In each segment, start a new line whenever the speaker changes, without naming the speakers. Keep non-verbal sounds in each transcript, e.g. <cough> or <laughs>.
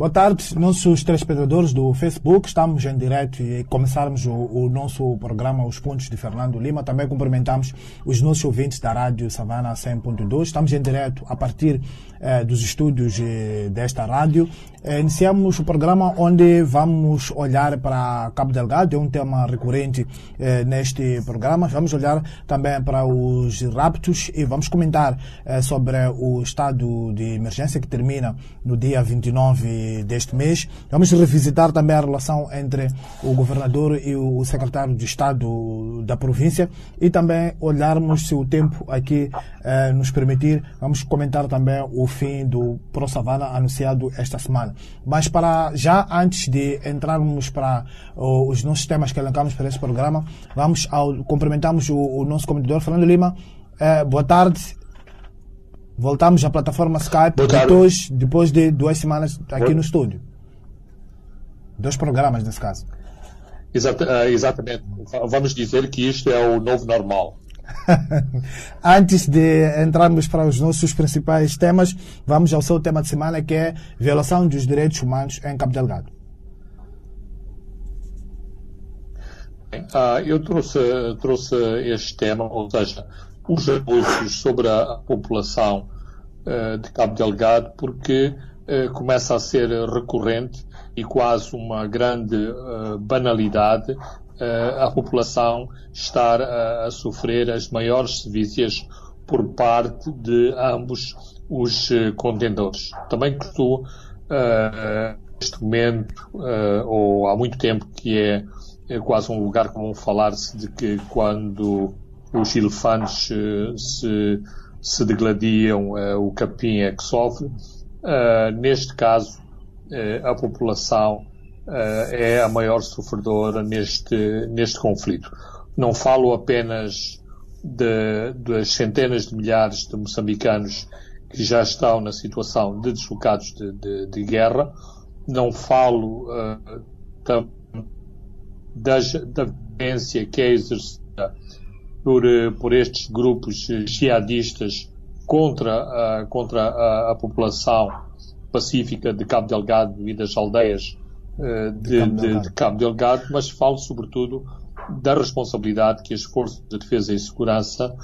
Boa tarde, nossos telespectadores do Facebook. Estamos em direto e começarmos o, o, nosso programa Os Pontos de Fernando Lima. Também cumprimentamos os nossos ouvintes da Rádio Savana 100.2. Estamos em direto a partir eh, dos estúdios eh, desta rádio. Eh, iniciamos o programa onde vamos olhar para Cabo Delgado, é um tema recorrente eh, neste programa. Vamos olhar também para os raptos e vamos comentar eh, sobre o estado de emergência que termina no dia 29 deste mês. Vamos revisitar também a relação entre o governador e o secretário de Estado da província e também olharmos se o tempo aqui eh, nos permitir. Vamos comentar também o fim do Pro Savana anunciado esta semana. Mas para já, antes de entrarmos para os nossos temas que elencamos para esse programa, vamos ao, o, o nosso comentador Fernando Lima. Eh, boa tarde Voltamos à plataforma Skype depois, depois de duas semanas aqui Boa. no estúdio. Dois programas, nesse caso.
Exata, uh, exatamente. Vamos dizer que isto é o novo normal. <laughs>
Antes de entrarmos para os nossos principais temas, vamos ao seu tema de semana, que é violação dos direitos humanos em Cabo Delgado.
Uh, eu trouxe, trouxe este tema, ou seja, os abusos sobre a, população uh, de Cabo Delgado, porque uh, começa a ser recorrente e quase uma grande uh, banalidade a população estar a sofrer as maiores sevícias por parte de ambos os contendores. Também estou neste momento, ou há muito tempo, que é, é quase um lugar comum falar-se de que quando os elefantes uh, se, se degladiam, uh, o capim é que sofre. Uh, neste caso, a população é a maior sofredora neste, neste conflito. Não falo apenas de, das centenas de milhares de moçambicanos que já estão na situação de deslocados de, de, de guerra, não falo da, da violência que é exercida por, eh, por estes grupos eh, jihadistas contra, a, contra a, a, população pacífica de Cabo Delgado e das aldeias uh, de, de, Cabo de, Cabo Delgado, mas falo sobretudo da responsabilidade que as forças de defesa e segurança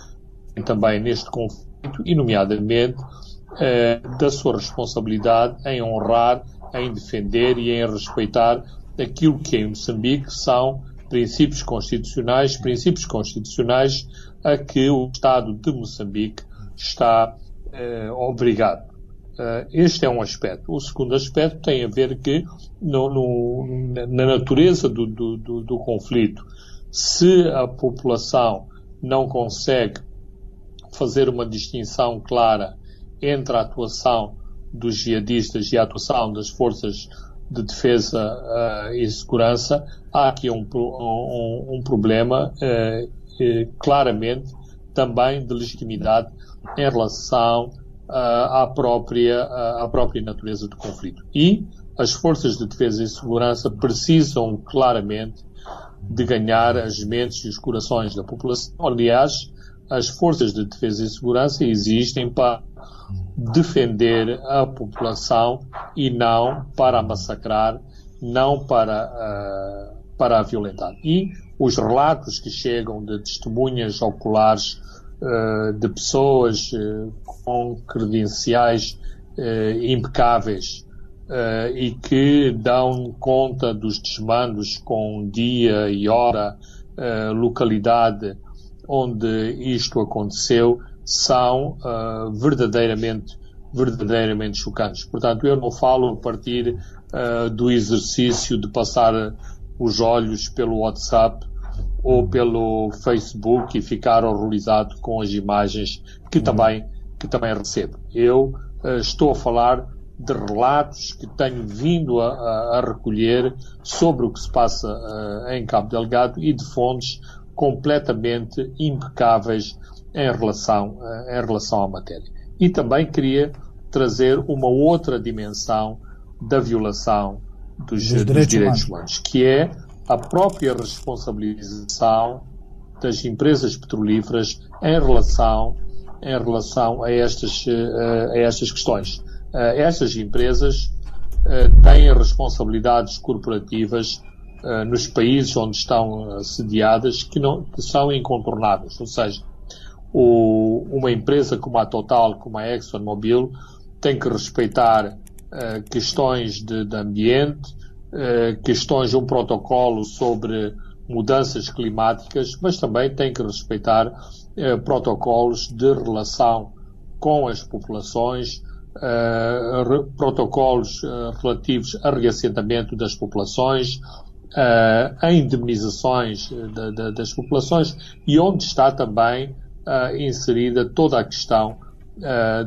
têm também neste conflito e, nomeadamente, da sua responsabilidade em honrar, em defender e em respeitar aquilo que em Moçambique são princípios constitucionais, princípios constitucionais a que o Estado de Moçambique está eh, obrigado. Uh, este é um aspecto. O segundo aspecto tem a ver que no, no, na natureza do, do, do, do, conflito, se a população não consegue fazer uma distinção clara entre a atuação dos jihadistas e a atuação das forças de defesa uh, e segurança, há aqui um, um, um problema uh, claramente também de legitimidade em relação à, própria, à própria natureza do conflito. E as forças de defesa e segurança precisam claramente de ganhar as mentes e os corações da população. Aliás, as forças de defesa e segurança existem para defender a população e não para massacrar, não para, uh, para a violentar. E os relatos que chegam de testemunhas oculares uh, de pessoas uh, com credenciais impecáveis e que dão conta dos desmandos com dia e hora, localidade onde isto aconteceu, são uh, verdadeiramente, verdadeiramente chocantes. Portanto, eu não falo a partir uh, do exercício de passar os olhos pelo WhatsApp ou pelo Facebook e ficar horrorizado com as imagens que também, que também recebo. Eu uh, estou a falar de relatos que tenho vindo a, a, a recolher sobre o que se passa uh, em Cabo Delgado e de fontes completamente impecáveis em relação, eh, em relação à matéria. E também queria trazer uma outra dimensão da violação dos, dos, direitos, dos direitos humanos. humanos, que é a própria responsabilização das empresas petrolíferas em relação, em relação a, estas, a estas questões. Estas empresas têm responsabilidades corporativas nos países onde estão sediadas que, não, que são incontornáveis. Ou seja, o, uma empresa como a Total, como a ExxonMobil, tem que respeitar questões de, de ambiente, questões de um protocolo sobre mudanças climáticas, mas também tem que respeitar eh, protocolos de relação com as populações, protocolos relativos a reassentamento das populações, a indemnizações de, de, das populações e onde está também eh, inserida toda a questão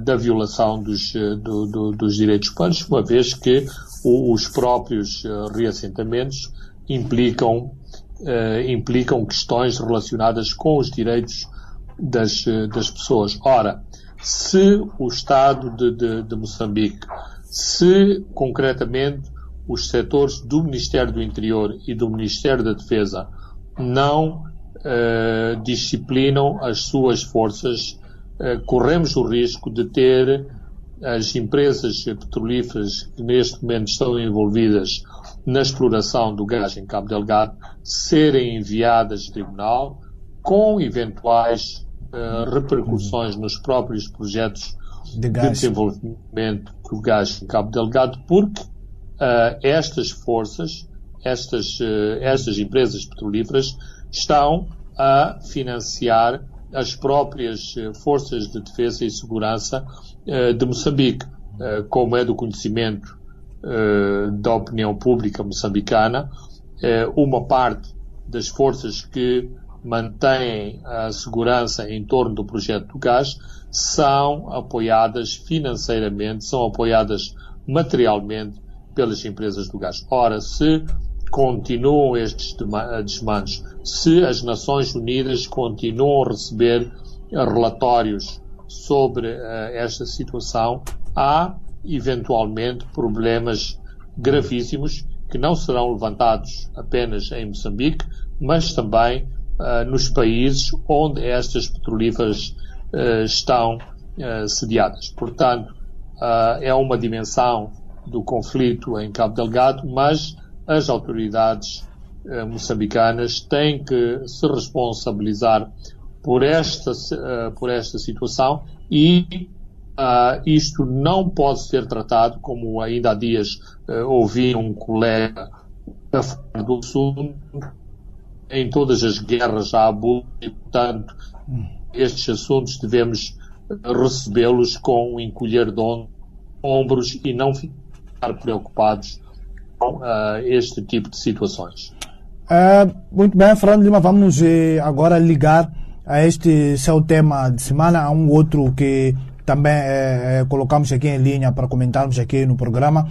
da violação dos, do, do, dos direitos humanos, uma vez que o, os próprios reassentamentos implicam uh, implicam questões relacionadas com os direitos das, eh, das pessoas. Ora, se o Estado de, de, de Moçambique, se concretamente os setores do Ministério do Interior e do Ministério da Defesa não uh, disciplinam as suas forças, uh, corremos o risco de ter as empresas petrolíferas que neste momento estão envolvidas na exploração do gás em Cabo Delgado serem enviadas a tribunal com eventuais uh, repercussões nos próprios projetos de, de, desenvolvimento do gás em Cabo Delgado, porque uh, estas forças, estas, uh, estas empresas petrolíferas estão a financiar as próprias forças de defesa e segurança de Moçambique, como é do conhecimento da opinião pública moçambicana, uma parte das forças que mantêm a segurança em torno do projeto do gás são apoiadas financeiramente, são apoiadas materialmente pelas empresas do gás. Ora, se continuam estes desmandos, se as Nações Unidas continuam a receber relatórios sobre uh, esta situação, há eventualmente problemas gravíssimos que não serão levantados apenas em Moçambique, mas também uh, nos países onde estas petrolíferas uh, estão sediadas. Portanto, é uma dimensão do conflito em Cabo Delgado, mas as autoridades moçambicanas têm que se responsabilizar por esta, por esta situação e Uh, isto não pode ser tratado, como ainda há dias uh, ouvi um colega a do assunto, em todas as guerras há abuso e, portanto, estes assuntos devemos recebê-los com um encolher de ombros e não ficar preocupados uh, este tipo de situações.
muito bem, Fernando Lima, vamos eh, agora ligar a este seu tema de semana a um outro que também é, colocamos aqui em linha para comentarmos aqui no programa,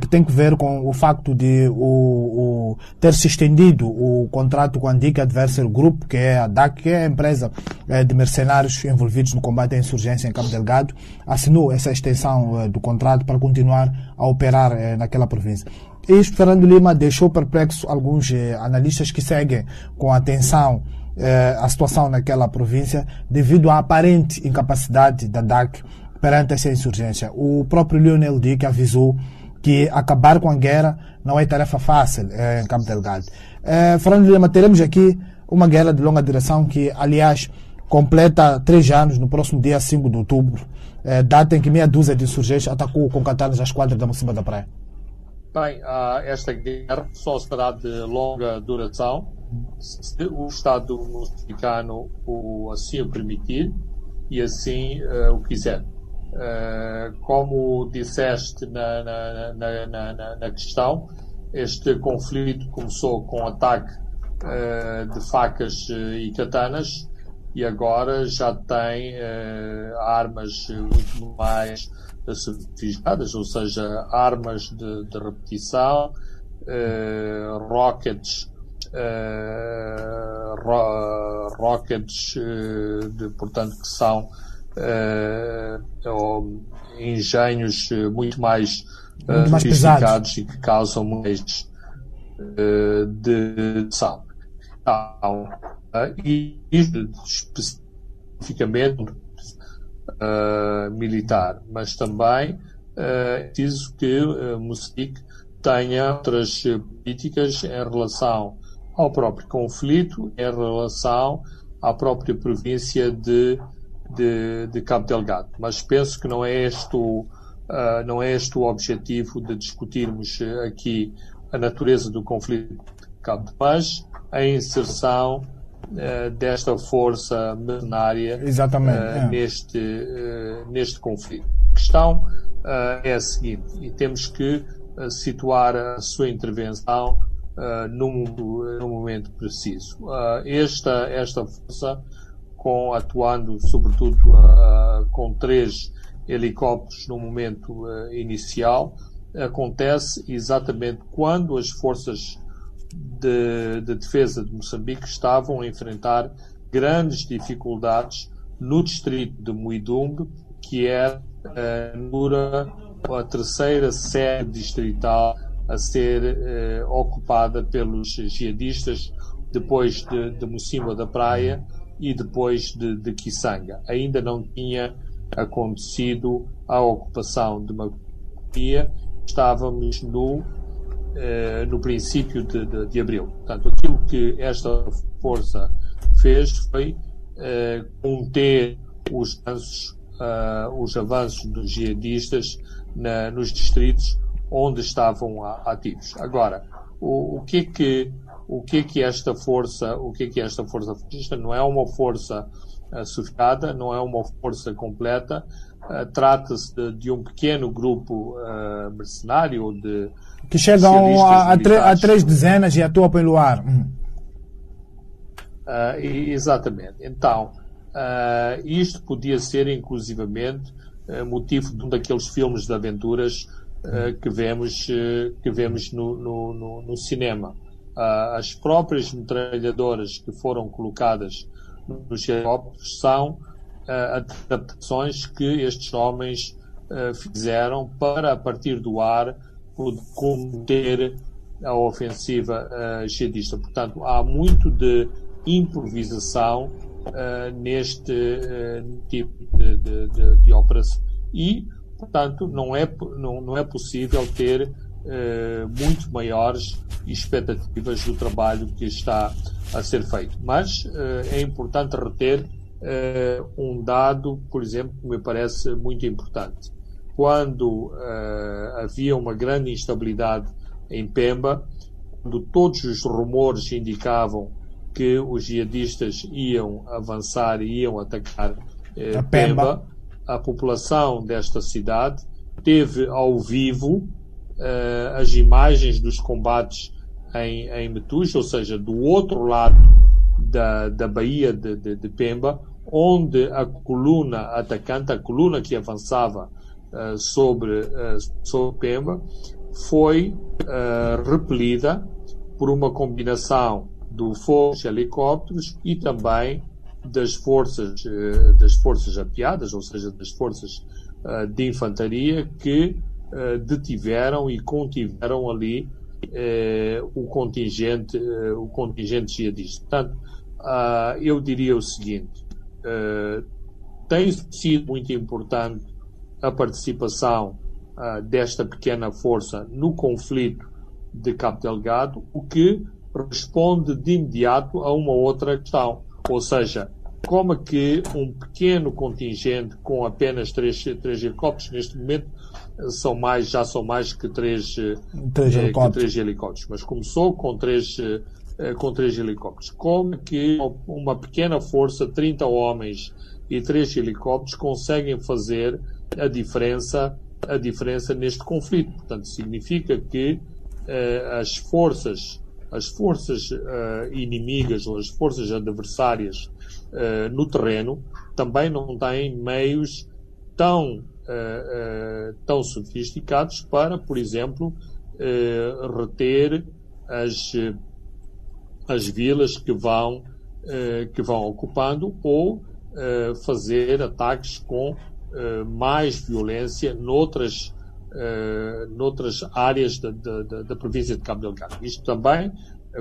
que tem que ver com o facto de o, o, ter se estendido o contrato com a Andic Adversary Group, que é a DAC, que é a empresa de mercenários envolvidos no combate à insurgência em Cabo Delgado, assinou essa extensão do contrato para continuar a operar naquela província. Isto, Fernando Lima, deixou perplexo alguns analistas que seguem com atenção eh, a situação naquela província devido à aparente incapacidade da DAC perante essa insurgência. O próprio Lionel Dick avisou que acabar com a guerra não é tarefa fácil eh, em Cabo Delgado. Eh, Fernando Lima, teremos aqui uma guerra de longa duração que, aliás, completa três anos no próximo dia 5 de outubro, eh, data em que meia dúzia de insurgentes atacou com katanas as quadras da Mocimba da Praia.
Bem, uh, esta guerra só será de longa duração se o Estado moçambicano o, assim o permitir e assim uh, o quiser. Uh, como disseste na, na, na, na, questão, este conflito começou com ataque uh, de facas e katanas e agora já tem armas muito mais sofisticadas, ou seja, armas de, de repetição, rockets uh, ro rockets, uh, de, portanto, que são engenhos muito mais, muito mais sofisticados e que causam mais de, de sal. Então, e especificamente uh, militar, mas também é preciso que uh, Moçambique tenha outras políticas em relação ao próprio conflito, em relação à própria província de, de, de Cabo Delgado. Mas penso que não é este o, uh, não é este o objetivo de discutirmos aqui a natureza do conflito de Cabo, mas a inserção desta força mercenária uh, é. neste, neste conflito. A questão é a seguinte, e temos que situar a sua intervenção uh, no, no, momento preciso. Uh, esta, esta força, com, atuando sobretudo uh, com três helicópteros no momento inicial, acontece exatamente quando as forças de, de, defesa de Moçambique estavam a enfrentar grandes dificuldades no distrito de Muidumbe, que é a terceira sede distrital a ser eh, ocupada pelos jihadistas depois de, de Mocima da Praia e depois de, de Kisanga. Ainda não tinha acontecido a ocupação de Macuia, estávamos no, eh, no princípio de, de, de, abril. Portanto, aquilo que esta força fez foi eh, conter os avanços, uh, os avanços dos jihadistas na, nos distritos onde estavam ativos. Agora, o, o que é que o que é que esta força, o que é que esta força fascista não é uma força uh, sofisticada, não é uma força completa, uh, trata-se de, de, um pequeno grupo uh, mercenário de
que chegam a, a, a, três dezenas e atuam pelo ar. Hum.
Uh, exatamente. Então, isto podia ser inclusivamente motivo de um daqueles filmes de aventuras que vemos, que vemos no, no, no, no cinema. Uh, as próprias metralhadoras que foram colocadas nos helicópteros são uh, adaptações que estes homens uh, fizeram para, a partir do ar, conter a ofensiva uh, jihadista. Portanto, há muito de improvisação neste tipo de, de, de, de operação. E Portanto, não é, não, não é possível ter eh, muito maiores expectativas do trabalho que está a ser feito. Mas é importante reter um dado, por exemplo, que me parece muito importante. Quando eh, havia uma grande instabilidade em Pemba, quando todos os rumores indicavam que os jihadistas iam avançar e iam atacar eh, Pemba, Pemba a população desta cidade teve ao vivo uh, as imagens dos combates em, em Metuja, ou seja, do outro lado da, da Baía de, de, de, Pemba, onde a coluna atacante, a coluna que avançava uh, sobre, uh, sobre Pemba, foi repelida por uma combinação do fogo de helicópteros e também das forças, eh, das forças apiadas, ou seja, das forças eh, de infantaria que eh, detiveram e contiveram ali o contingente, o contingente jihadista. Portanto, ah, eu diria o seguinte, tem sido muito importante a participação ah, desta pequena força no conflito de Cabo Delgado, o que responde de imediato a uma outra questão, ou seja, como é que um pequeno contingente com apenas três, três helicópteros, neste momento são mais, já são mais que três, três, eh, helicópteros. Que três helicópteros, mas começou com três, eh, com três helicópteros. Como é que uma pequena força, 30 homens e três helicópteros conseguem fazer a diferença, a diferença neste conflito? Portanto, significa que eh, as forças, as forças eh, inimigas ou as forças adversárias uh, no terreno também não têm meios tão, tão sofisticados para, por exemplo, reter as, as vilas que vão, que vão ocupando ou fazer ataques com mais violência noutras, noutras áreas da, da, da, província de Cabo Delgado. Isto também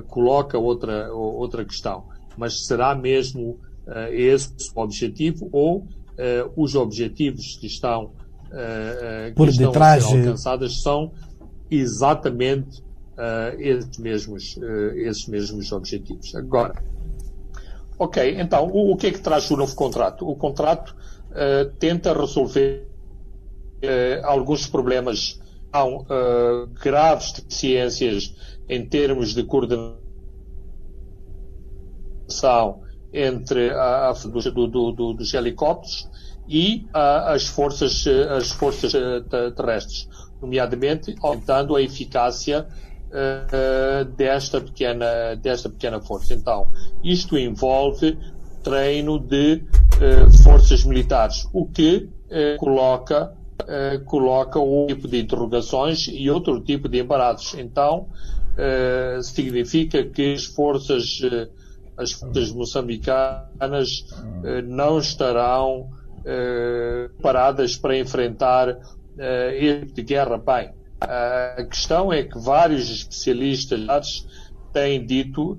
coloca outra, outra questão mas será mesmo uh, esse o objetivo ou uh, os objetivos que estão, uh,
Por
que
detrás
estão a ser alcançados são exatamente esses, mesmos, esses mesmos objetivos. Agora, ok, então o, o, que é que traz o novo contrato? O contrato tenta resolver alguns problemas há graves deficiências em termos de coordenação entre a, a do, do, do, dos helicópteros e a, as forças, as forças eh, terrestres, nomeadamente aumentando a eficácia uh, desta, pequena, desta pequena força. Então, isto envolve treino de uh, forças militares, o que uh, coloca, coloca um tipo de interrogações e outro tipo de embaraços. Então, significa que as forças as forças moçambicanas eh, não estarão eh, paradas para enfrentar eh, este tipo de guerra. Bem, a questão é que vários especialistas têm dito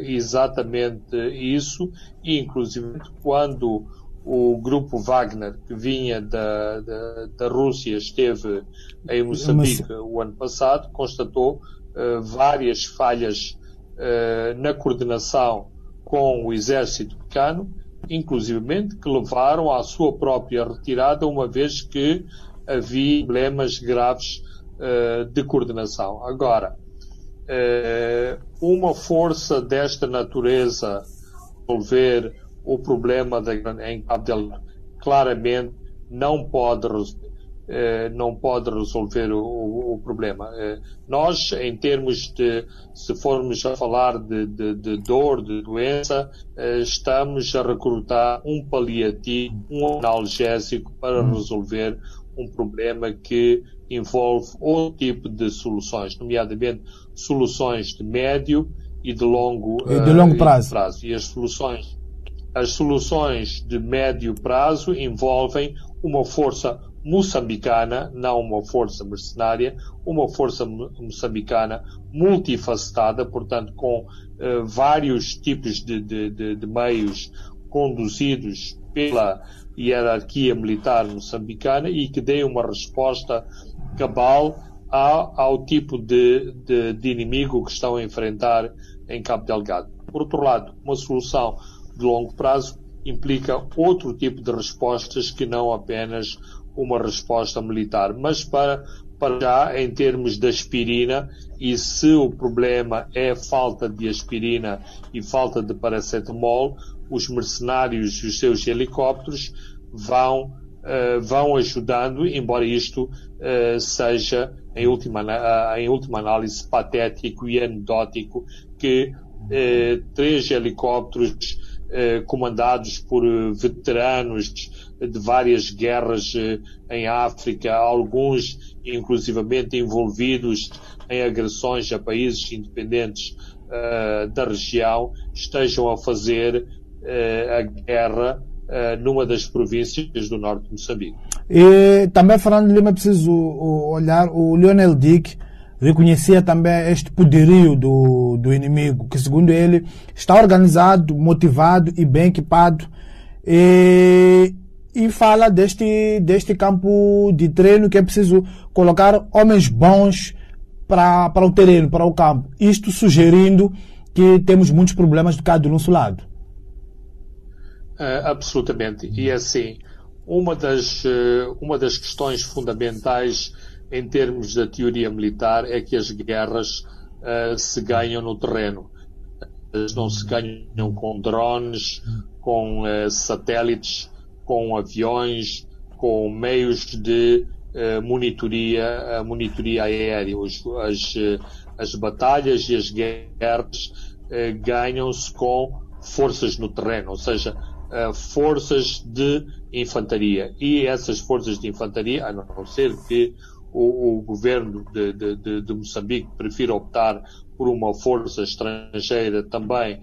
exatamente isso, e inclusive quando o grupo Wagner, que vinha da, da, da Rússia, esteve em Moçambique o ano passado, constatou uh, várias falhas eh, na coordenação com o exército pequeno, inclusivamente que levaram à sua própria retirada, uma vez que havia problemas graves uh, de coordenação. Agora, uh, uma força desta natureza resolver o problema da, em Cabo Delgado claramente não pode eh, não pode resolver o, o, o problema. Eh, nós, em termos de, se formos a falar de, de, de dor, de doença, eh, estamos a recrutar um paliativo, um analgésico para hum. resolver um problema que envolve outro tipo de soluções, nomeadamente soluções de médio e de longo,
e de longo prazo.
E, prazo. e as soluções, as soluções de médio prazo envolvem uma força moçambicana, não uma força mercenária, uma força moçambicana multifacetada, portanto, com uh, vários tipos de, de, de, de, meios conduzidos pela hierarquia militar moçambicana e que dê uma resposta cabal ao, ao tipo de, de inimigo que estão a enfrentar em Cabo Delgado. Por outro lado, uma solução de longo prazo implica outro tipo de respostas que não apenas uma resposta militar. Mas para, para já, em termos de aspirina, e se o problema é falta de aspirina e falta de paracetamol, os mercenários e os seus helicópteros vão, uh, vão ajudando, embora isto uh, seja, em última, uh, em última análise, patético e anedótico, que três helicópteros comandados por veteranos de várias guerras eh, em África, alguns inclusivamente envolvidos em agressões a países independentes uh, da região, estejam a fazer uh, a guerra uh, numa das províncias do norte de Moçambique.
E também, Fernando Lima, é preciso olhar, o Lionel Dick reconhecia também este poderio do, do inimigo, que segundo ele está organizado, motivado e bem equipado. E e fala deste, deste campo de treino que é preciso colocar homens bons para, para o terreno, para o campo. Isto sugerindo que temos muitos problemas de cá do nosso lado.
Uh, absolutamente. E é assim, uma das, uh, uma das questões fundamentais em termos da teoria militar é que as guerras uh, se ganham no terreno. Elas não se ganham com drones, com satélites, com aviões, com meios de uh, monitoria, uh, monitoria aérea. As, uh, as batalhas e as guerras uh, ganham-se com forças no terreno, ou seja, forças de infantaria. E essas forças de infantaria, a não ser que o, o governo de, de, de, Moçambique prefira optar por uma força estrangeira também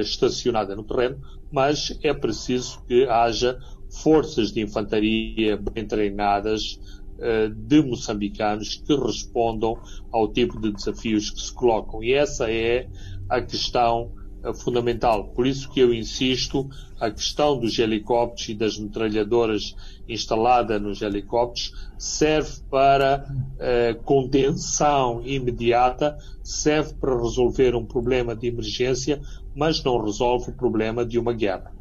estacionada no terreno, mas é preciso que haja forças de infantaria bem treinadas uh, de moçambicanos que respondam ao tipo de desafios que se colocam. E essa é a questão fundamental. Por isso que eu insisto, a questão dos helicópteros e das metralhadoras instalada nos helicópteros serve para uh, contenção imediata, serve para resolver um problema de emergência, mas não resolve o problema de uma guerra.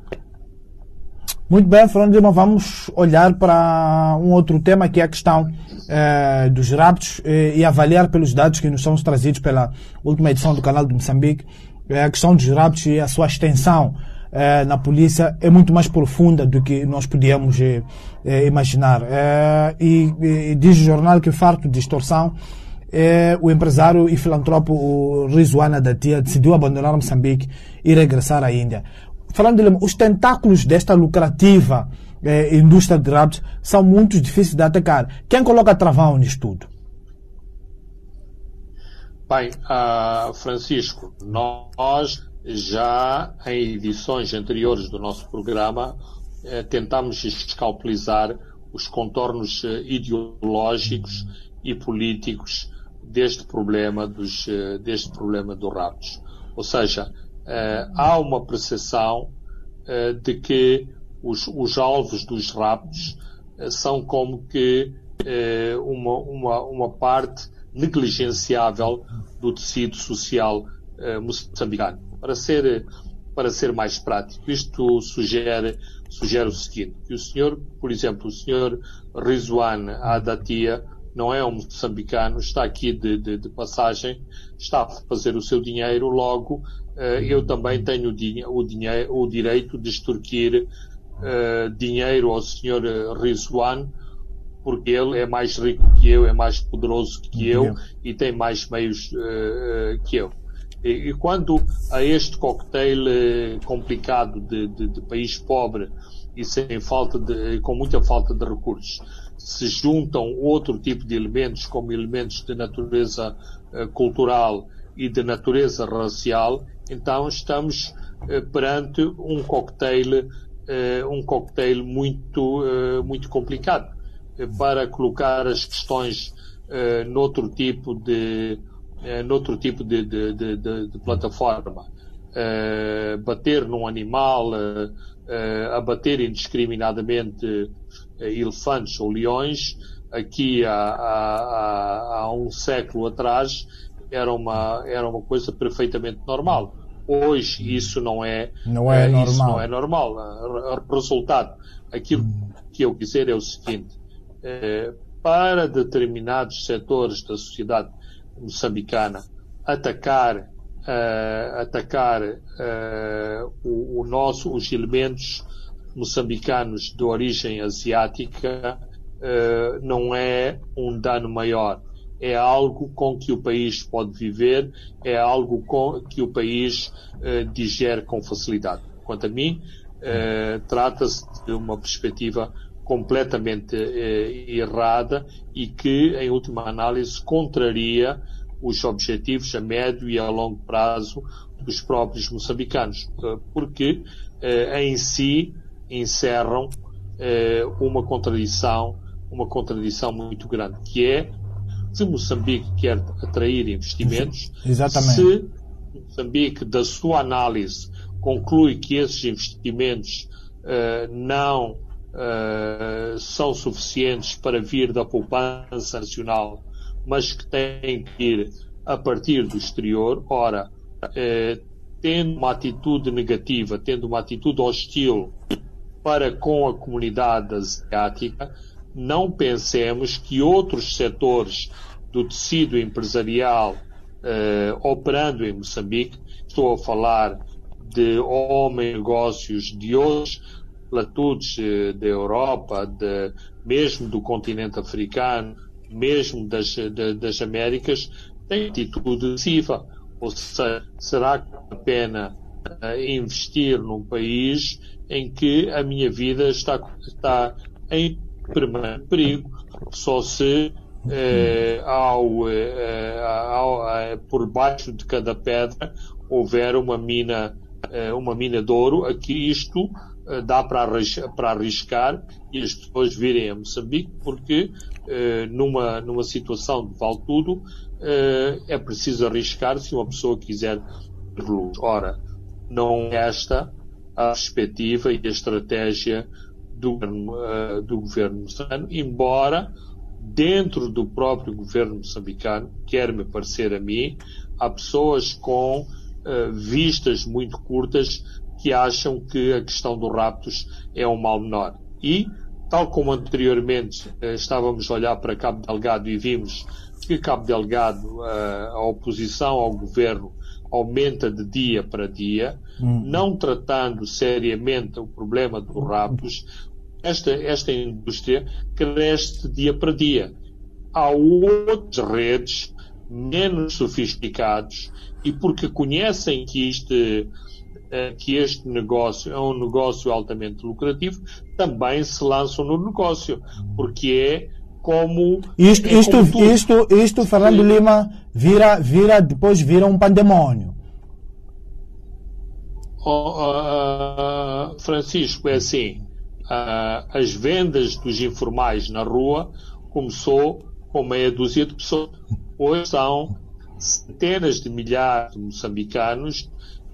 Muito bem, Fernando Lima, vamos olhar para um outro tema que é a questão eh, dos raptos eh, e avaliar pelos dados que nos são trazidos pela última edição do canal de Moçambique, eh, a questão dos raptos e a sua extensão eh, na polícia é muito mais profunda do que nós podíamos eh, eh, imaginar. E, diz o jornal que farto de extorsão, o empresário e filantropo Rizwana Datia decidiu abandonar Moçambique e regressar à Índia. Falando de os tentáculos desta lucrativa indústria de raptos são muito difíceis de atacar. Quem coloca travão nisto tudo?
Bem, uh, Francisco, nós já em edições anteriores do nosso programa, eh, tentámos escalpelizar os contornos eh, ideológicos e políticos deste problema dos, eh, deste problema dos raptos. Ou seja, há uma percepção de que os, os, alvos dos raptos são como que uma, uma, uma parte negligenciável do tecido social moçambicano para ser, para ser mais prático. Isto sugere, sugere o seguinte, que o senhor, por exemplo, o senhor Rizwan Adatia, não é um moçambicano, está aqui de, de, de, passagem, está a fazer o seu dinheiro, logo uh, eu também tenho o, dinheiro, o direito de extorquir uh, dinheiro ao senhor Rizwan, porque ele é mais rico que eu, é mais poderoso que eu e tem mais meios uh, que eu. E, e quando a este cocktail eh, complicado de, de, de, país pobre e sem falta de, com muita falta de recursos se juntam outro tipo de elementos, como elementos de natureza uh, cultural e de natureza racial, então estamos uh, perante um cocktail, uh, um cocktail muito, muito complicado para colocar as questões noutro tipo de é, noutro tipo de, de, de, de plataforma. Uh, bater num animal, uh, uh, abater indiscriminadamente elefantes ou leões, aqui há, há, há, um século atrás era uma, era uma coisa perfeitamente normal. Hoje isso não é,
não é normal.
Isso não é normal. Resultado, aquilo hum. que eu quiser é o seguinte, para determinados setores da sociedade moçambicana atacar uh, atacar uh, o, o, nosso os elementos moçambicanos de origem asiática uh, não é um dano maior. É algo com que o país pode viver é algo com que o país digere com facilidade. Quanto a mim trata-se de uma perspectiva completamente eh, errada e que, em última análise, contraria os objetivos a médio e a longo prazo dos próprios moçambicanos, eh, porque eh, em si encerram eh, uma contradição, uma contradição muito grande, que é se Moçambique quer atrair investimentos,
Exatamente.
se Moçambique, da sua análise, conclui que esses investimentos uh, não uh, são suficientes para vir da poupança nacional, mas que têm que ir a partir do exterior. Ora, uh, tendo uma atitude negativa, tendo uma atitude hostil para com a comunidade asiática, não pensemos que outros setores do tecido empresarial uh, operando em Moçambique, estou a falar de homens negócios de hoje, latitudes eh, da Europa, de, mesmo do continente africano, mesmo das, de, das Américas, tem atitude decisiva. Ou seja, será que vale a pena uh, investir num país em que a minha vida está, está em permanente perigo, só se ao, ao, por baixo de cada pedra houver uma mina, uma mina de ouro, aqui isto eh, dá para arriscar e as pessoas virem a Moçambique porque eh, numa, numa situação de vale tudo eh, é preciso arriscar se uma pessoa quiser luz. Ora, não é esta a perspectiva e a estratégia do do governo moçambicano, embora dentro do próprio governo moçambicano, quer-me parecer a mim, há pessoas com vistas muito curtas que acham que a questão dos raptos é um mal menor. E, tal como anteriormente uh, estávamos a olhar para Cabo Delgado e vimos que Cabo Delgado, a oposição ao governo, aumenta de dia para dia, hum. não tratando seriamente o problema dos raptos, esta, esta indústria cresce dia para dia. Há outras redes menos sofisticados e porque conhecem que este, eh, que este negócio é um negócio altamente lucrativo, também se lançam no negócio, porque é como
isto,
é
isto, como isto, isto, Fernando Sim. Lima vira, vira, depois vira um pandemônio.
Oh, uh, Francisco, é assim, uh, as vendas dos informais na rua começou com meia dúzia de pessoas. Hoje são centenas de milhares de moçambicanos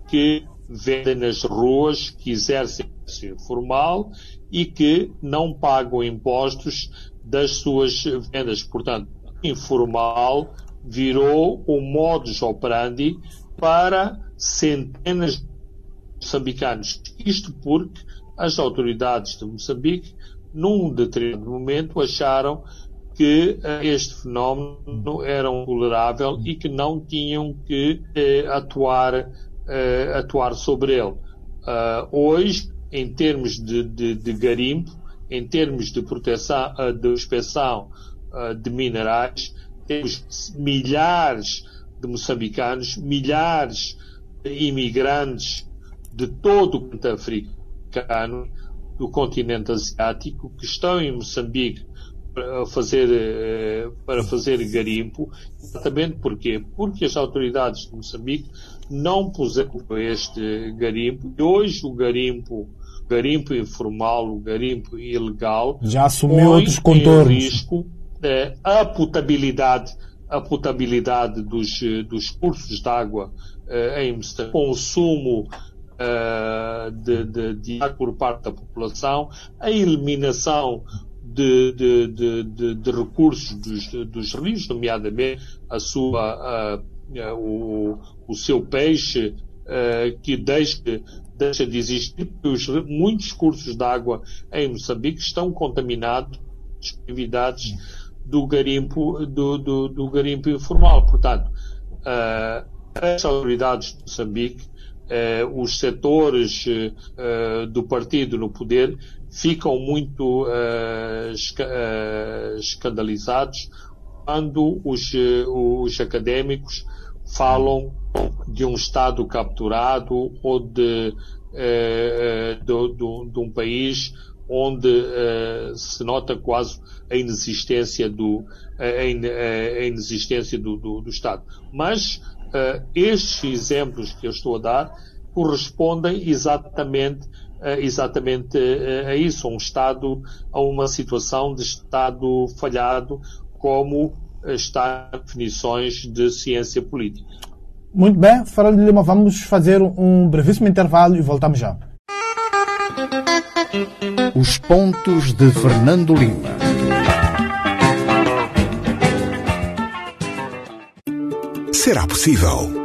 que vendem nas ruas, que exercem informal e que não pagam impostos das suas vendas. Portanto, informal virou o modus operandi para centenas de moçambicanos. Isto porque as autoridades de Moçambique, num determinado momento, acharam que eh, este fenómeno era tolerável e que não tinham que eh, atuar, eh, atuar sobre ele. Uh, hoje, em termos de, de, de, garimpo, em termos de proteção, uh, de inspeção uh, de minerais, temos milhares de moçambicanos, milhares de imigrantes de todo o continente africano, do continente asiático, que estão em Moçambique para fazer, eh, para fazer garimpo, exatamente porquê? Porque as autoridades de Moçambique não puseram este garimpo. E hoje o garimpo, garimpo informal, o garimpo ilegal,
já assumiu outros contornos.
risco eh, a potabilidade a potabilidade dos, dos cursos de água eh, em Moçambique, consumo uh, de, de, de água por parte da população, a eliminação de, de, recursos dos, dos, rios, nomeadamente a sua, uh, o, o, seu peixe, uh, que deixa, deixa de existir, porque os, muitos cursos de água em Moçambique estão contaminados atividades do garimpo, do, do, do garimpo informal. Portanto, as autoridades de Moçambique eh, os setores do partido no poder ficam muito eh, escandalizados quando os, os académicos falam de um Estado capturado ou de, de, de, de um país onde uh, se nota quase a inexistência do, a, a inexistência do, do, do Estado. Mas uh, estes exemplos que eu estou a dar correspondem exatamente, exatamente a isso, a um Estado, a uma situação de Estado falhado, como está definições de ciência política.
Muito bem, Fernando Lima, vamos fazer um brevíssimo intervalo e voltamos já.
Os pontos de Fernando Lima.
Será possível?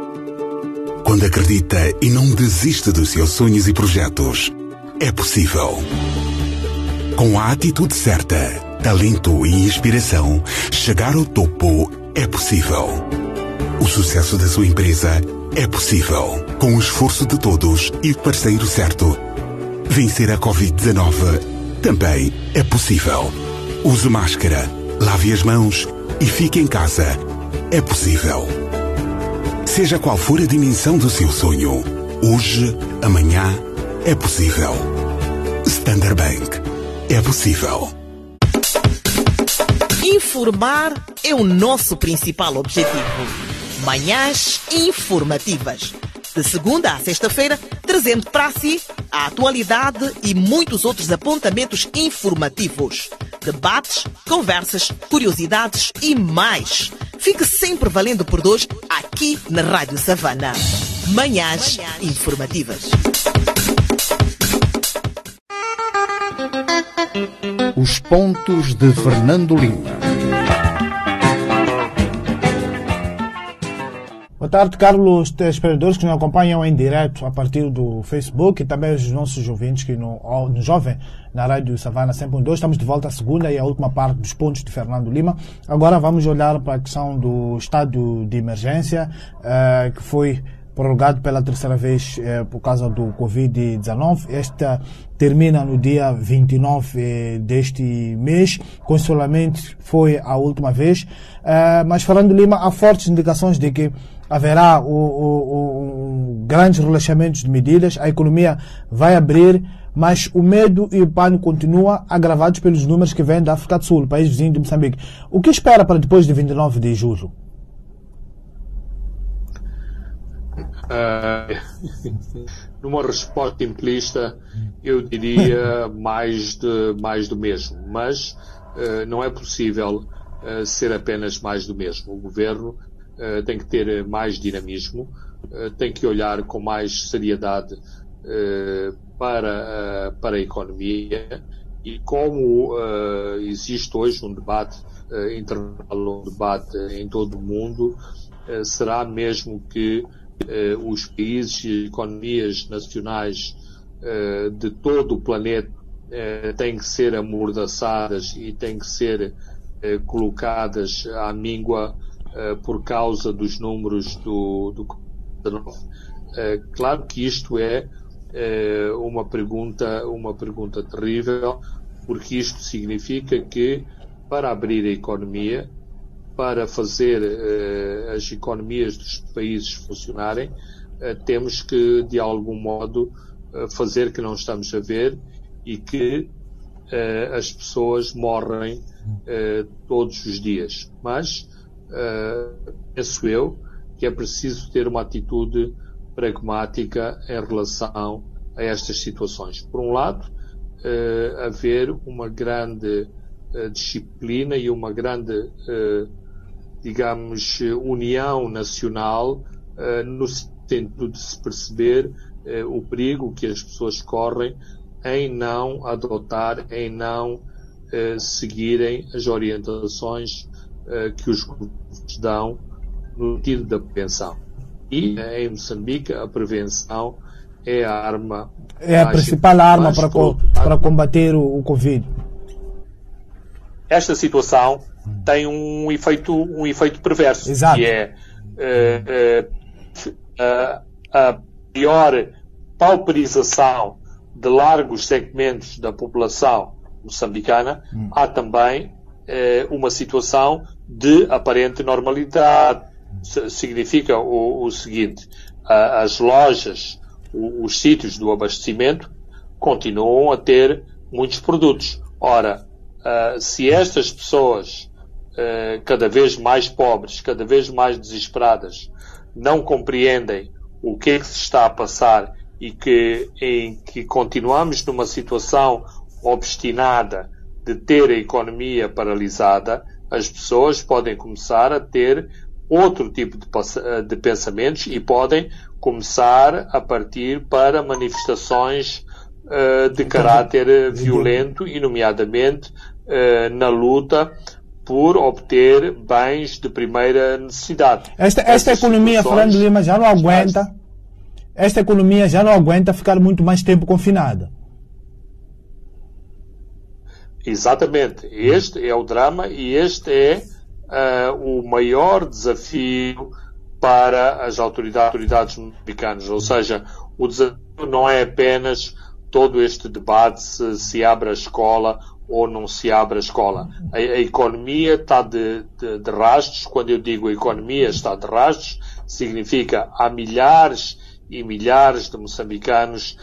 Quando acredita e não desiste dos seus sonhos e projetos, é possível. Com a atitude certa, talento e inspiração, chegar ao topo é possível. O sucesso da sua empresa é possível. Com o esforço de todos e o parceiro certo. Vencer a Covid-19 também é possível. Use máscara, lave as mãos e fique em casa. É possível. Seja qual for a dimensão do seu sonho, hoje, amanhã, é possível. Standard Bank. É possível.
Informar é o nosso principal objetivo. Manhãs informativas. De segunda a sexta-feira, trazendo para si a atualidade e muitos outros apontamentos informativos. Debates, conversas, curiosidades e mais Fique sempre valendo por dois aqui na Rádio Savana. Manhãs informativas.
Os pontos de Fernando Lima.
Boa tarde, Carlos, telespectadores que nos acompanham em direto a partir do Facebook e também os nossos ouvintes que nos ouvem na Rádio Savana 100.2. Estamos de volta à segunda e à última parte dos pontos de Fernando Lima. Agora vamos olhar para a questão do estado de emergência, eh, que foi prorrogado pela terceira vez eh, por causa do Covid-19. Esta termina no dia 29 eh, deste mês. Consolamente foi a última vez. Eh, mas Fernando Lima, há fortes indicações de que haverá o, o, o, grandes relaxamentos de medidas, a economia vai abrir, mas o medo e o pânico continuam agravados pelos números que vêm da África do Sul, país vizinho de Moçambique. O que espera para depois de 29 de julho?
Uh, <laughs> numa resposta simplista, eu diria mais, de, mais do mesmo, mas uh, não é possível uh, ser apenas mais do mesmo. O governo tem que ter mais dinamismo, tem que olhar com mais seriedade para, para a economia e como existe hoje um debate internacional, um debate em todo o mundo, será mesmo que os países e economias nacionais eh, de todo o planeta eh, têm que ser amordaçadas e têm que ser colocadas à míngua por causa dos números do, do claro que isto é uma pergunta, uma pergunta terrível, porque isto significa que para abrir a economia para fazer uh, as economias dos países funcionarem, uh, temos que, de algum modo, uh, fazer que não estamos a ver e que as pessoas morrem todos os dias. Mas, penso eu, que é preciso ter uma atitude pragmática em relação a estas situações. Por um lado, haver uma grande disciplina e uma grande digamos, união nacional uh, no sentido de se perceber uh, o perigo que as pessoas correm em não adotar, em não seguirem as orientações que os governos dão no sentido da prevenção. E em Moçambique a prevenção é a arma.
É a principal arma para, co para combater o, o Covid.
Esta situação tem um efeito, um efeito perverso,
Exato.
que é uh, uh, a pior pauperização de largos segmentos da população moçambicana, hum. há também uh, uma situação de aparente normalidade. Significa o, o seguinte, as lojas, os sítios do abastecimento continuam a ter muitos produtos. Ora, se estas pessoas eh, cada vez mais pobres, cada vez mais desesperadas, não compreendem o que é que se está a passar e que, em que continuamos numa situação obstinada de ter a economia paralisada, as pessoas podem começar a ter outro tipo de, eh, de pensamentos e podem começar a partir para manifestações uh, de caráter violento e, nomeadamente, uh, na luta por obter bens de primeira necessidade.
Esta, esta economia, Fernando Lima, já não aguenta. Esta economia já não aguenta ficar muito mais tempo confinada.
Exatamente. Este é o drama e este é uh, o maior desafio para as autoridades, autoridades moçambicanas. Ou seja, o desafio não é apenas todo este debate se, se abre a escola ou não se abre a escola. A, a economia está de, de, de, rastros. Quando eu digo a economia está de rastros, significa há milhares e milhares de moçambicanos.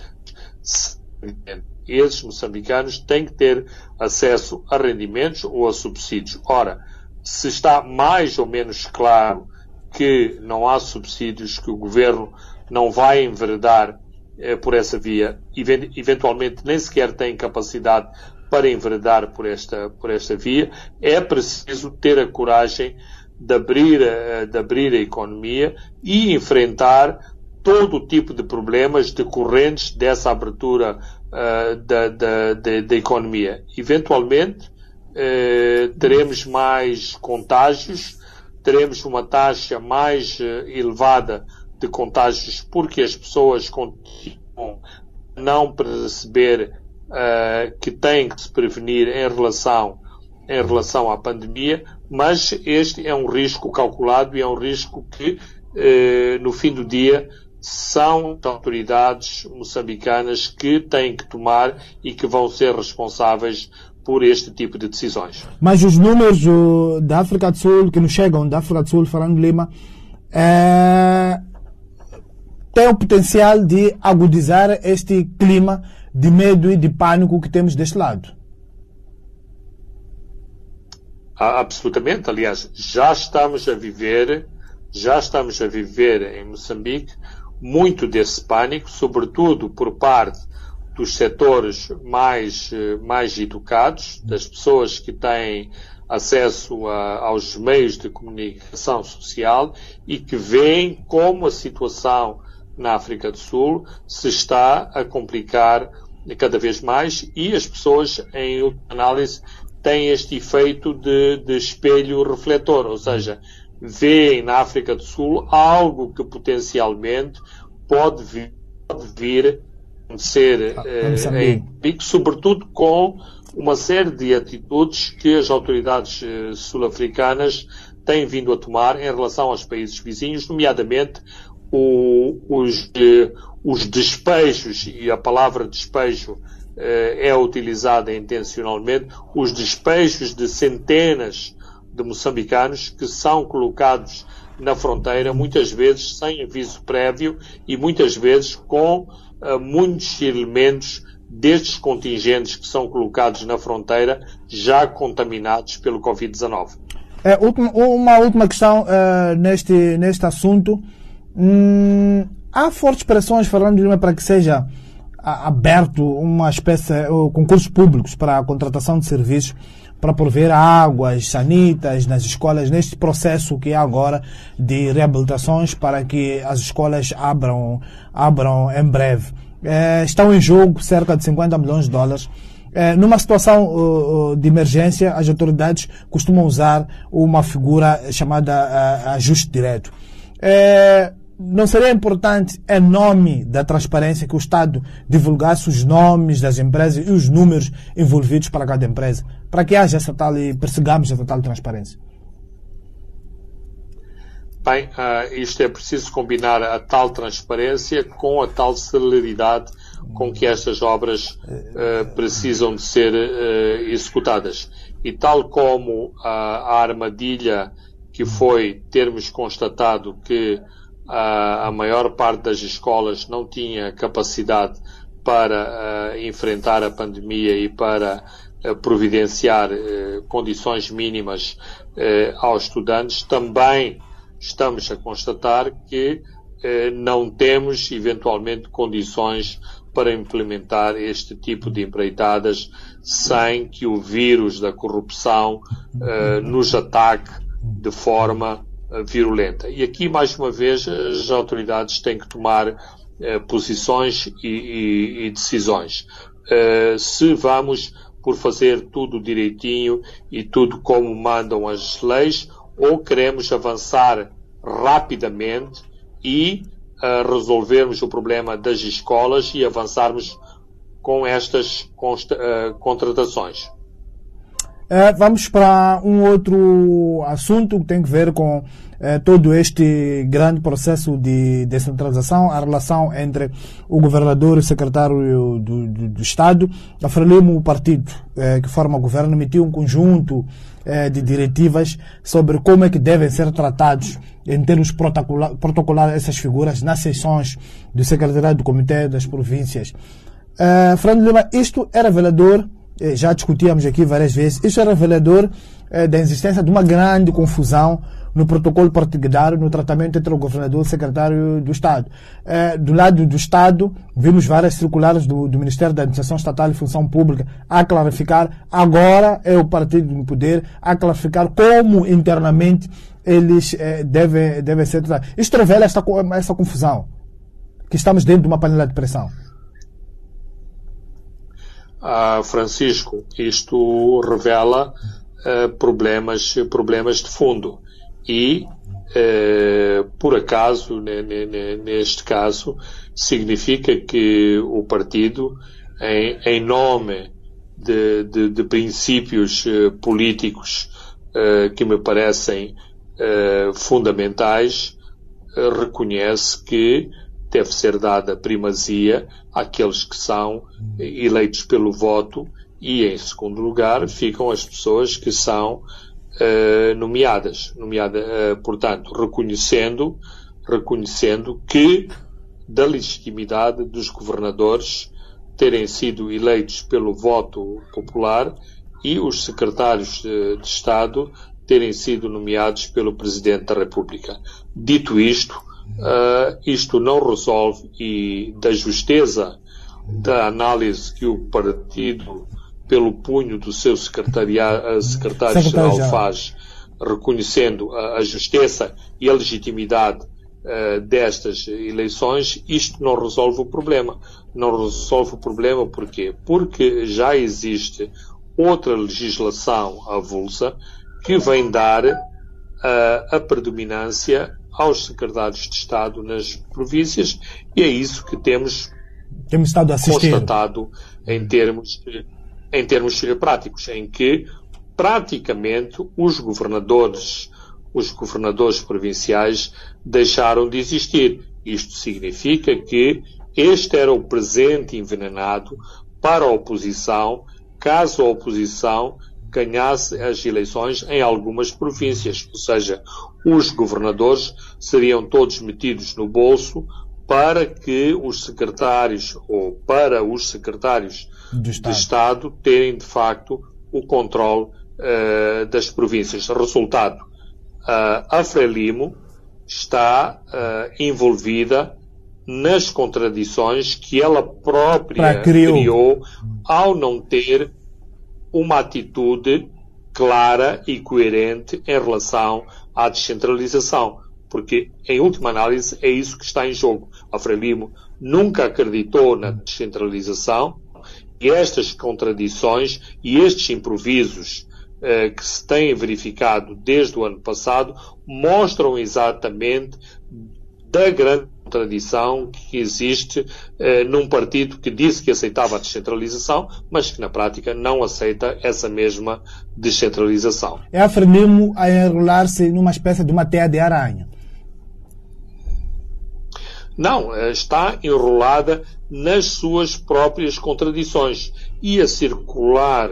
Esses moçambicanos têm que ter acesso a rendimentos ou a subsídios. Ora, se está mais ou menos claro que não há subsídios, que o governo não vai enveredar eh, por essa via, eventualmente nem sequer tem capacidade para enveredar por esta, por esta via, é preciso ter a coragem de abrir, a, de abrir a economia e enfrentar todo o tipo de problemas decorrentes dessa abertura uh, da, da, da, da, economia. Eventualmente, uh, teremos mais contágios, teremos uma taxa mais uh, elevada de contágios porque as pessoas continuam a não perceber que têm que se prevenir em relação, em relação à pandemia, mas este é um risco calculado e é um risco que, no fim do dia, são autoridades moçambicanas que têm que tomar e que vão ser responsáveis por este tipo de decisões.
Mas os números uh, da África do Sul, que nos chegam da África do Sul, Fernando Lima, é, o potencial de agudizar este clima de medo e de pânico que temos deste lado.
Ah, absolutamente. Aliás, já estamos a viver, já estamos a viver em Moçambique muito desse pânico, sobretudo por parte dos setores mais, eh, mais educados, das pessoas que têm acesso a, aos meios de comunicação social e que veem como a situação na África do Sul se está a complicar cada vez mais e as pessoas, em análise, têm este efeito de, de espelho refletor, ou seja, veem na África do Sul algo que potencialmente pode vir, pode vir a ser ah, eh, em pico, sobretudo com uma série de atitudes que as autoridades eh, sul-africanas têm vindo a tomar em relação aos países vizinhos, nomeadamente o, os, eh, os despejos, e a palavra despejo eh, é utilizada intencionalmente, os despejos de centenas de moçambicanos que são colocados na fronteira, muitas vezes sem aviso prévio e muitas vezes com uh, muitos elementos destes contingentes que são colocados na fronteira já contaminados pelo Covid-19.
É, uma última questão uh, neste, neste assunto. Hum, há fortes pressões, falando de uma para que seja aberto uma espécie de uh, concursos públicos para a contratação de serviços para prover águas sanitas nas escolas, neste processo que é agora de reabilitações para que as escolas abram, abram em breve. É, estão em jogo cerca de 50 milhões de dólares. É, numa situação uh, de emergência, as autoridades costumam usar uma figura chamada uh, ajuste direto. É, não seria importante, em nome da transparência, que o Estado divulgasse os nomes das empresas e os números envolvidos para cada empresa, para que haja essa tal e persigamos essa tal transparência?
Bem, uh, isto é preciso combinar a tal transparência com a tal celeridade com que estas obras uh, precisam de ser uh, executadas. E tal como a armadilha que foi termos constatado que a, a maior parte das escolas não tinha capacidade para uh, enfrentar a pandemia e para uh, providenciar uh, condições mínimas aos estudantes, também estamos a constatar que não temos, eventualmente, condições para implementar este tipo de empreitadas sem que o vírus da corrupção nos ataque de forma virulenta. E aqui, mais uma vez, as autoridades têm que tomar eh, posições e, e, e decisões. Eh, se vamos por fazer tudo direitinho e tudo como mandam as leis, ou queremos avançar rapidamente e uh, resolvermos o problema das escolas e avançarmos com estas uh, contratações.
Uh, vamos para um outro assunto que tem que ver com uh, todo este grande processo de descentralização, a relação entre o governador e o secretário do, do, do Estado. A Frelimo, o partido uh, que forma o governo, emitiu um conjunto de diretivas sobre como é que devem ser tratados em termos protocolar, protocolar essas figuras nas sessões do secretariado do Comitê das Províncias. Uh, Fernando Lima, isto é revelador eh, já discutíamos aqui várias vezes, isso é revelador eh, da existência de uma grande confusão no protocolo partidário, no tratamento entre o governador e o secretário do Estado. Eh, do lado do Estado, vimos várias circulares do, do, Ministério da Administração Estatal e Função Pública a clarificar, agora é o partido no poder, a clarificar como internamente eles devem, devem ser tratados. Isto revela esta, essa confusão. que estamos dentro de uma panela de pressão?
Ah, Francisco, isto revela uh, problemas, problemas de fundo. E, uh, por acaso, neste caso, significa que o partido, em, em nome de, de, de princípios uh, políticos que me parecem fundamentais, reconhece que deve ser dada primazia àqueles que são eleitos pelo voto e, em segundo lugar, ficam as pessoas que são uh, nomeadas, nomeada, uh, portanto, reconhecendo, reconhecendo que da legitimidade dos governadores terem sido eleitos pelo voto popular e os secretários de, de Estado terem sido nomeados pelo Presidente da República. Dito isto, uh, isto não resolve e da justeza da análise que o partido, pelo punho do seu secretariado, secretário-geral faz, reconhecendo a, a justeza e a legitimidade uh, destas eleições, isto não resolve o problema. Não resolve o problema porquê? Porque já existe outra legislação avulsa que vem dar uh, a predominância aos secretários de Estado nas províncias e é isso que temos,
temos estado a
constatado em termos, em termos práticos, em que praticamente os governadores, os governadores provinciais deixaram de existir. Isto significa que este era o presente envenenado para a oposição, caso a oposição ganhasse as eleições em algumas províncias, ou seja, os governadores seriam todos metidos no bolso para que os secretários ou para os secretários de Estado, de Estado terem de facto o controle uh, das províncias. Resultado, uh, a Frelimo está uh, envolvida nas contradições que ela própria criou ao não ter uma atitude clara e coerente em relação à descentralização. Porque, em última análise, é isso que está em jogo. A Frelimo nunca acreditou na descentralização e estas contradições e estes improvisos eh, que se têm verificado desde o ano passado mostram exatamente da grande contradição que existe eh, num partido que disse que aceitava a descentralização, mas que na prática não aceita essa mesma descentralização.
É a Frelimo a enrolar-se numa espécie de uma teia de aranha.
Não, eh, está enrolada nas suas próprias contradições e a circular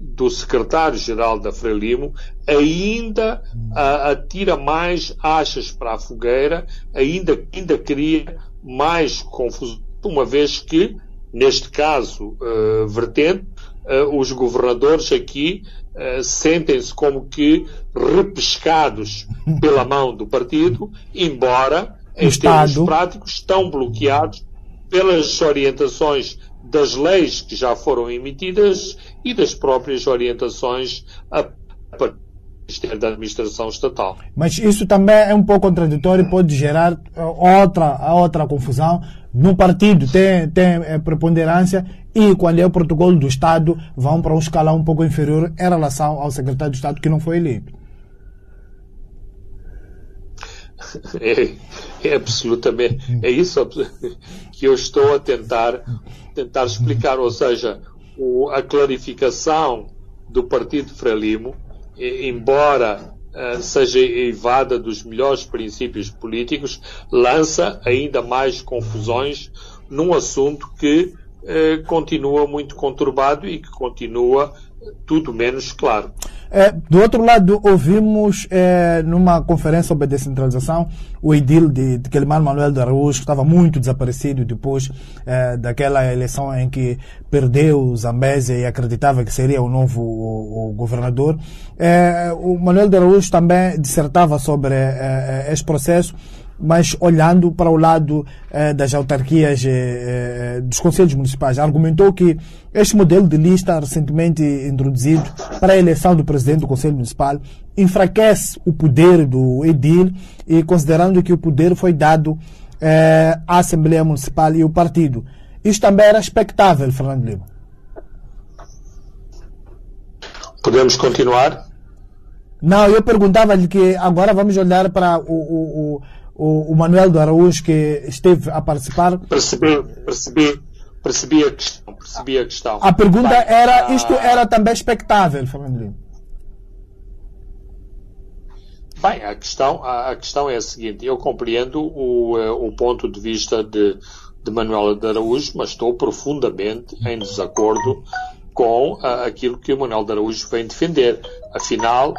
do secretário-geral da Frelimo ainda uh, atira mais achas para a fogueira, ainda, ainda cria mais confusão, uma vez que, neste caso uh, vertente, uh, os governadores aqui sentem-se como que repescados <laughs> pela mão do partido, embora, em termos práticos, estão bloqueados pelas orientações das leis que já foram emitidas e das próprias orientações a Ministério da Administração Estatal.
Mas isso também é um pouco contraditório e pode gerar eh, outra, outra confusão. No partido tem, tem eh, preponderância e quando é o protocolo do Estado vão para um escalão um pouco inferior em relação ao secretário de Estado que não foi eleito.
É, é absolutamente, é isso que eu estou a tentar, tentar explicar, ou seja, o, a clarificação do Partido Frelimo, embora uh, seja evada dos melhores princípios políticos, lança ainda mais confusões num assunto que uh, continua muito conturbado e que continua tudo menos claro.
É, do outro lado, ouvimos é, numa conferência sobre descentralização o edil de, de Quelimar Manuel de Araújo, que estava muito desaparecido depois é, daquela eleição em que perdeu Zambésia e acreditava que seria o novo o, o governador. É, o Manuel de Araújo também dissertava sobre é, é, este processo mas olhando para o lado eh, das autarquias, eh, eh, dos conselhos municipais. Argumentou que este modelo de lista recentemente introduzido para a eleição do presidente do Conselho Municipal enfraquece o poder do edil e considerando que o poder foi dado eh, a Assembleia Municipal e o partido. Isto também era expectável, Fernando Lima.
Podemos continuar?
Não, eu perguntava-lhe que agora vamos olhar para o, o, o, o Manuel do Araújo que esteve a participar.
Percebi, percebi, percebi a questão. Percebi a, questão.
a pergunta
Bem,
era,
ah,
isto era também expectável, Fernando Lima.
Bem, a questão, a, a questão é a seguinte, eu compreendo o, eh, o ponto de vista de, de Manuel de Araújo, mas estou profundamente em desacordo com ah, aquilo que o Manuel de Araújo vem defender. Afinal,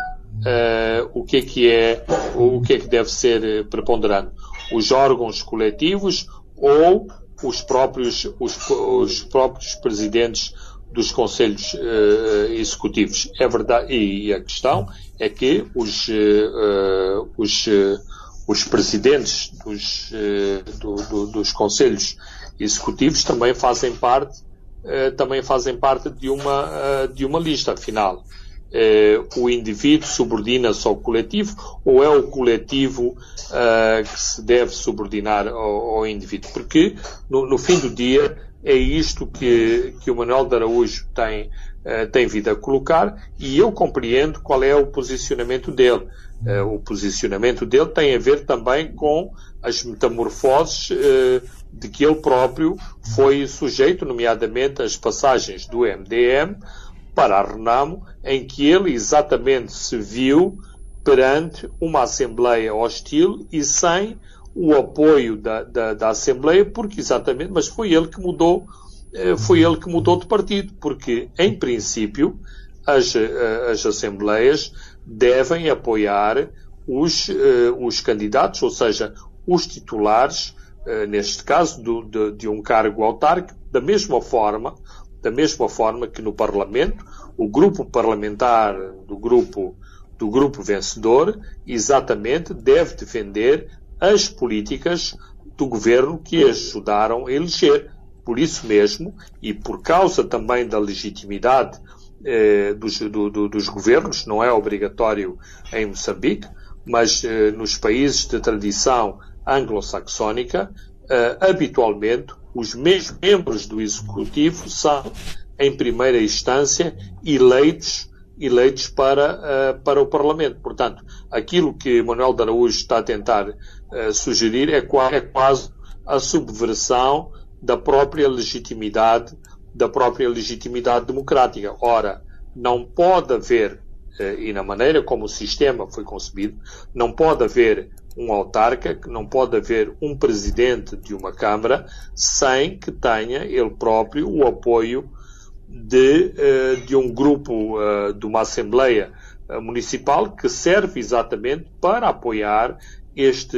eh, o que é que é, o que é que deve ser eh, preponderante? Os órgãos coletivos ou os próprios, os, os próprios presidentes dos conselhos eh, executivos? É verdade, e a questão é que os, eh, os, eh, os presidentes dos, do- do- dos conselhos executivos também fazem parte também fazem parte de uma, de uma lista. Afinal, eh, o indivíduo subordina-se ao coletivo ou é o coletivo eh, que se deve subordinar ao, ao indivíduo? Porque, no, no fim do dia, é isto que, que o Manuel de Araújo tem, eh, tem vindo a colocar e eu compreendo qual é o posicionamento dele. Eh, o posicionamento dele tem a ver também com as metamorfoses eh, de que ele próprio foi sujeito, nomeadamente as passagens do MDM para a Renamo, em que ele exatamente se viu perante uma Assembleia hostil e sem o apoio da, da, da Assembleia, porque exatamente, mas foi ele que mudou, eh, foi ele que mudou de partido, porque em princípio as, eh, as Assembleias devem apoiar os, eh, os candidatos, ou seja, os titulares, neste caso, do- de, de um cargo autárquico, da mesma forma, da mesma forma que no Parlamento, o grupo parlamentar do grupo, do grupo vencedor, exatamente deve defender as políticas do governo que ajudaram a eleger. Por isso mesmo, e por causa também da legitimidade eh, dos, do- do- dos governos, não é obrigatório em Moçambique, mas eh, nos países de tradição anglo-saxónica, eh, habitualmente os mesmos membros do executivo são, em primeira instância, eleitos eleitos para, eh, para o Parlamento. Portanto, aquilo que Manuel de Araújo está a tentar eh, sugerir é, é quase a subversão da própria legitimidade da própria legitimidade democrática. Ora, não pode haver, eh, e na maneira como o sistema foi concebido, não pode haver um autarca, que não pode haver um presidente de uma Câmara sem que tenha ele próprio o apoio de, eh, de um grupo, eh, de uma Assembleia eh, Municipal que serve exatamente para apoiar este,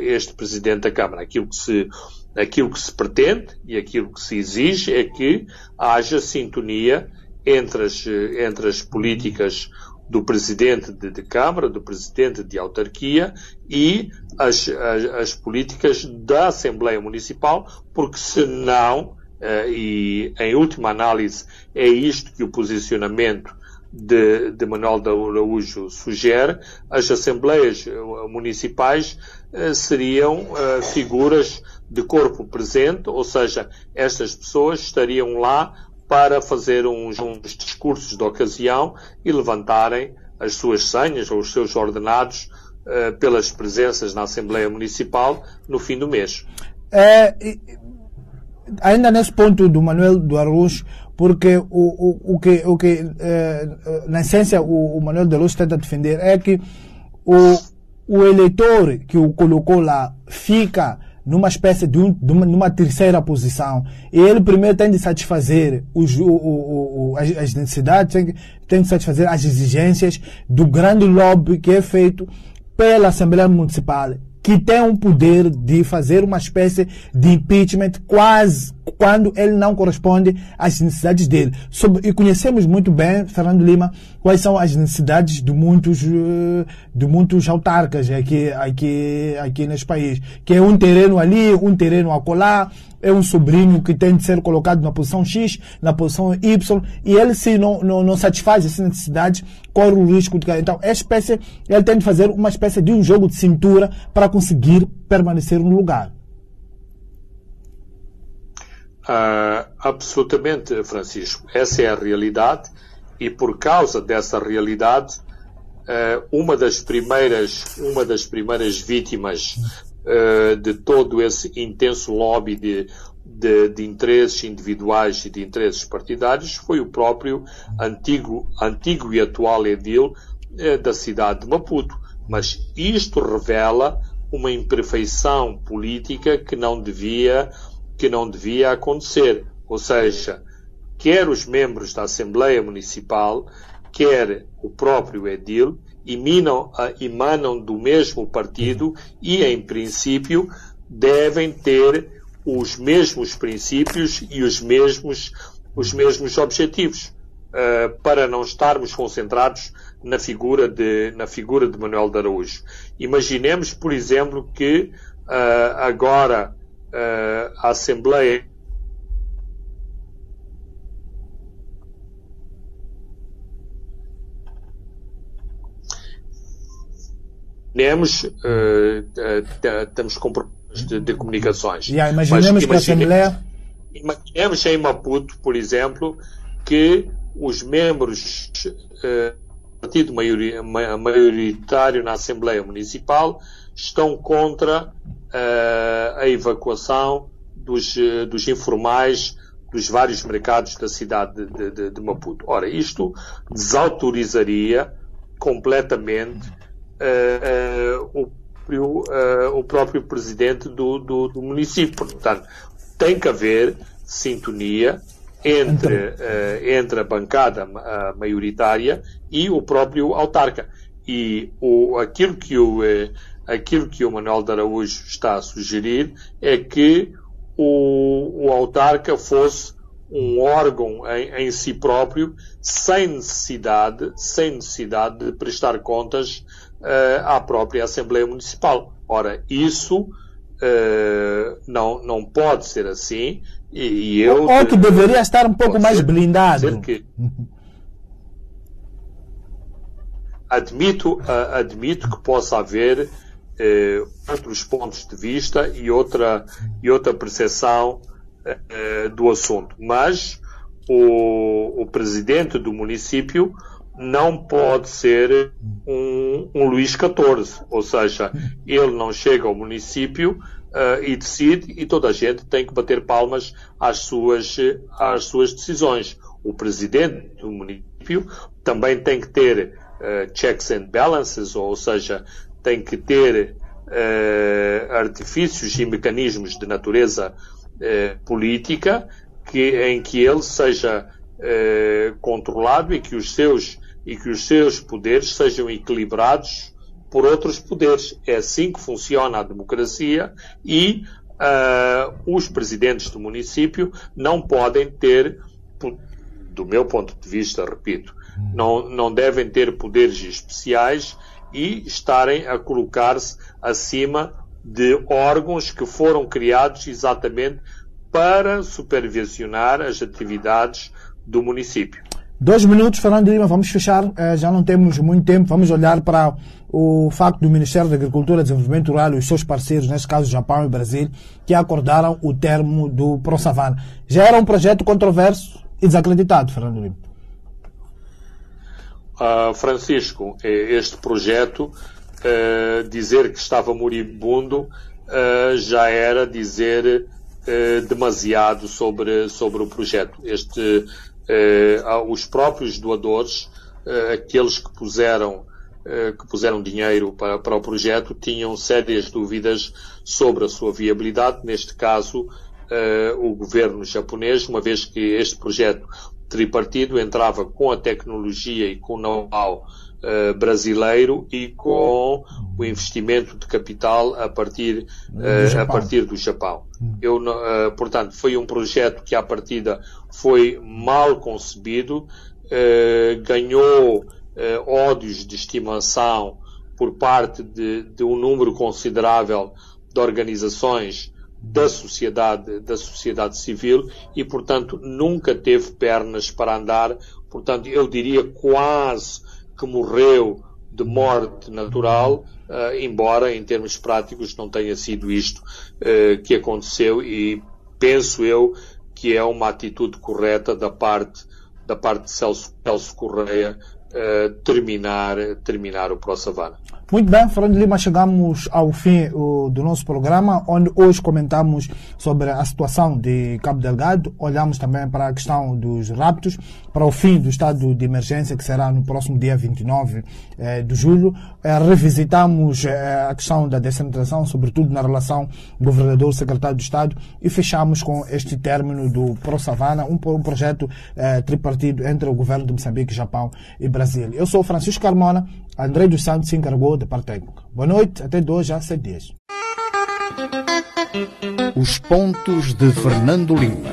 este Presidente da Câmara. Aquilo que, se, aquilo que se pretende e aquilo que se exige é que haja sintonia entre as, entre as políticas do Presidente de, de Câmara, do Presidente de Autarquia e as, as, as políticas da Assembleia Municipal, porque senão eh, e em última análise é isto que o posicionamento de, de Manuel de Araújo sugere, as assembleias eh, municipais eh, seriam eh, figuras de corpo presente, ou seja, estas pessoas estariam lá para fazer uns, uns discursos de ocasião e levantarem as suas senhas ou os seus ordenados eh, pelas presenças na Assembleia Municipal no fim do mês.
É, ainda nesse ponto do Manuel do Araújo, porque o, o, o que, o que eh, na essência o, o Manuel do Araújo tenta defender é que o, o eleitor que o colocou lá fica numa espécie de, um, de uma, numa terceira posição e ele primeiro tem de satisfazer os, o, o, o, as, as necessidades, tem, tem de satisfazer as exigências do grande lobby que é feito pela Assembleia Municipal, que tem um poder de fazer uma espécie de impeachment quase quando ele não corresponde às necessidades dele. Sob- e conhecemos muito bem, Fernando Lima, quais são as necessidades de muitos, eh, de muitos autarcas aqui, aqui, aqui neste país. Que é um terreno ali, um terreno acolá, é um sobrinho que tem de ser colocado na posição X, na posição Y, e ele se não, não, não satisfaz essas necessidades, corre o risco de cair. Então, é espécie, ele tem de fazer uma espécie de um jogo de cintura para conseguir permanecer no lugar.
Uh, absolutamente, Francisco. Essa é a realidade e por causa dessa realidade, uh, uma das primeiras, uma das primeiras vítimas uh, de todo esse intenso lobby de, de, de, interesses individuais e de interesses partidários foi o próprio antigo, antigo e atual edil da cidade de Maputo. Mas isto revela uma imperfeição política que não devia que não devia acontecer. Ou seja, quer os membros da Assembleia Municipal, quer o próprio Edil, emanam, emanam do mesmo partido e, em princípio, devem ter os mesmos princípios e os mesmos, os mesmos objetivos, uh, para não estarmos concentrados na figura de, na figura de Manuel de Araújo. Imaginemos, por exemplo, que uh, agora uh, a Assembleia temos, uh, uh, temos com problemas de, de, comunicações.
Yeah, imaginemos que a Assembleia.
Imaginemos em Maputo, por exemplo, que os membros do partido maioritário na Assembleia Municipal estão contra a evacuação dos, dos informais dos vários mercados da cidade de, de, de Maputo. Ora, isto desautorizaria completamente o, o, próprio presidente do, do, do, município. Portanto, tem que haver sintonia entre, entre a bancada maioritária e o próprio autarca. E o, aquilo que o, aquilo que o Manuel de Araújo está a sugerir é que o, o autarca fosse um órgão em, em, si próprio, sem necessidade, sem necessidade de prestar contas à própria Assembleia Municipal. Ora, isso uh, não, não pode ser assim, e, e eu...
Ou que deveria estar um pouco mais blindado.
Que, admito, admito que possa haver eh, outros pontos de vista e outra, e outra percepção eh, do assunto. Mas o, o presidente do município não pode ser um, um Luís XIV, ou seja, ele não chega ao município uh, e decide e toda a gente tem que bater palmas às suas, às suas decisões. O presidente do município também tem que ter uh, checks and balances, ou seja, tem que ter uh, artifícios e mecanismos de natureza política que, em que ele seja controlado e que os seus e que os seus poderes sejam equilibrados por outros poderes. É assim que funciona a democracia e os presidentes do município não podem ter, do meu ponto de vista, repito, não, não devem ter poderes especiais e estarem a colocar-se acima de órgãos que foram criados exatamente para supervisionar as atividades do município.
Dois minutos, Fernando Lima, vamos fechar, eh, já não temos muito tempo, vamos olhar para o facto do Ministério da Agricultura e Desenvolvimento Rural e os seus parceiros, neste caso Japão e Brasil, que acordaram o termo do ProSavana. Já era um projeto controverso e desacreditado, Fernando Lima.
Uh, Francisco, este projeto, uh, dizer que estava moribundo uh, já era dizer demasiado sobre, sobre o projeto. Este, os próprios doadores, aqueles que puseram, que puseram dinheiro para, para o projeto, tinham sérias dúvidas sobre a sua viabilidade. Neste caso, o governo japonês, uma vez que este projeto tripartido entrava com a tecnologia e com o know-how uh, brasileiro e com o investimento de capital a partir, uh, a partir do Japão. Hum. Eu, uh, portanto, foi um projeto que à partida foi mal concebido, ganhou ódios de estimação por parte de, de um número considerável de organizações da sociedade, da sociedade civil e, portanto, nunca teve pernas para andar. Portanto, eu diria quase que morreu de morte natural, uh, embora em termos práticos não tenha sido isto uh, que aconteceu e penso eu que é uma atitude correta da parte, da parte de Celso, Celso Correia uh, terminar, terminar o Pro Savana.
Muito bem, Fernando Lima, chegamos ao fim uh, do nosso programa, onde hoje comentamos sobre a situação de Cabo Delgado, olhamos também para a questão dos raptos, para o fim do estado de emergência, que será no próximo dia 29 eh, de julho. Eh, revisitamos eh, a questão da descentralização, sobretudo na relação governador-secretário de Estado, e fechamos com este término do Pro Savana, um, um projeto eh, tripartido entre o governo de Moçambique, Japão e Brasil. Eu sou Francisco Carmona, André dos Santos se encarregou da parte técnica. Boa noite, até dois, já sete dias.
Os pontos de Fernando Lima.